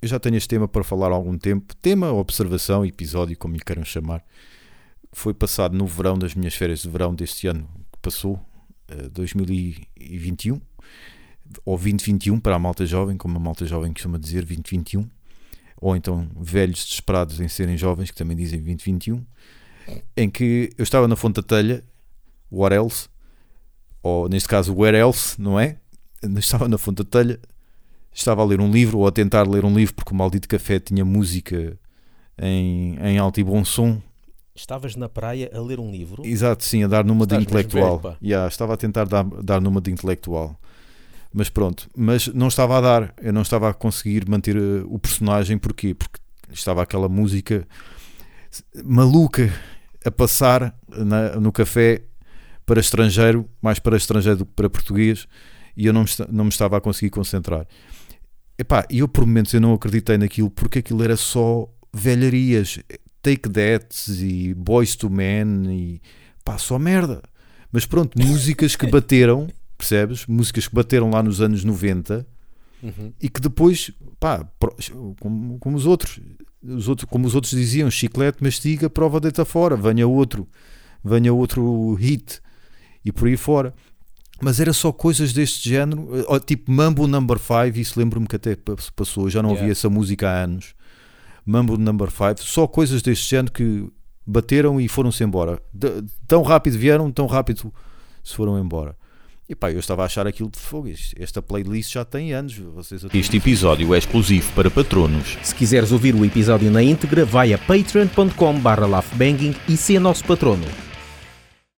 Eu já tenho este tema para falar há algum tempo. Tema, observação, episódio, como lhe queiram chamar. Foi passado no verão das minhas férias de verão deste ano que passou, 2021, ou 2021 para a malta jovem, como a malta jovem costuma dizer, 2021. Ou então velhos desesperados em serem jovens, que também dizem 2021. Em que eu estava na Fonte da Telha, what else? Ou neste caso, where else, não é? Estava na Fonte da Telha estava a ler um livro ou a tentar ler um livro porque o maldito café tinha música em, em alto e bom som. Estavas na praia a ler um livro? Exato, sim, a dar numa Estás de intelectual. pá. Yeah, estava a tentar dar, dar numa de intelectual. Mas pronto, mas não estava a dar, eu não estava a conseguir manter eh, o personagem, porquê? Porque estava aquela música maluca a passar na- no café para estrangeiro, mais para estrangeiro do que para português, e eu não me, não me estava a conseguir concentrar. Epá, e eu por momentos eu não acreditei naquilo porque aquilo era só velharias, Take That e Boys to Men e pá, só merda. Mas pronto, músicas que bateram, percebes? Músicas que bateram lá nos anos 90 Uhum. e que depois, pá, como, como os outros, os outros, como os outros diziam, chiclete, mastiga, prova deita fora, venha outro, venha outro hit e por aí fora. Mas era só coisas deste género, eh, tipo Mambo Number 5, isso lembro-me que até pa- passou, eu já não Yeah. ouvia essa música há anos. Mambo Number 5, só coisas deste género que bateram e foram-se embora. De- tão rápido vieram, tão rápido se foram embora. E pá, eu estava a achar aquilo de fogo. Esta playlist já tem anos. Vocês Este episódio é exclusivo para patronos. Se quiseres ouvir o episódio na íntegra, vai a patreon.com barra laughbanging e ser nosso patrono.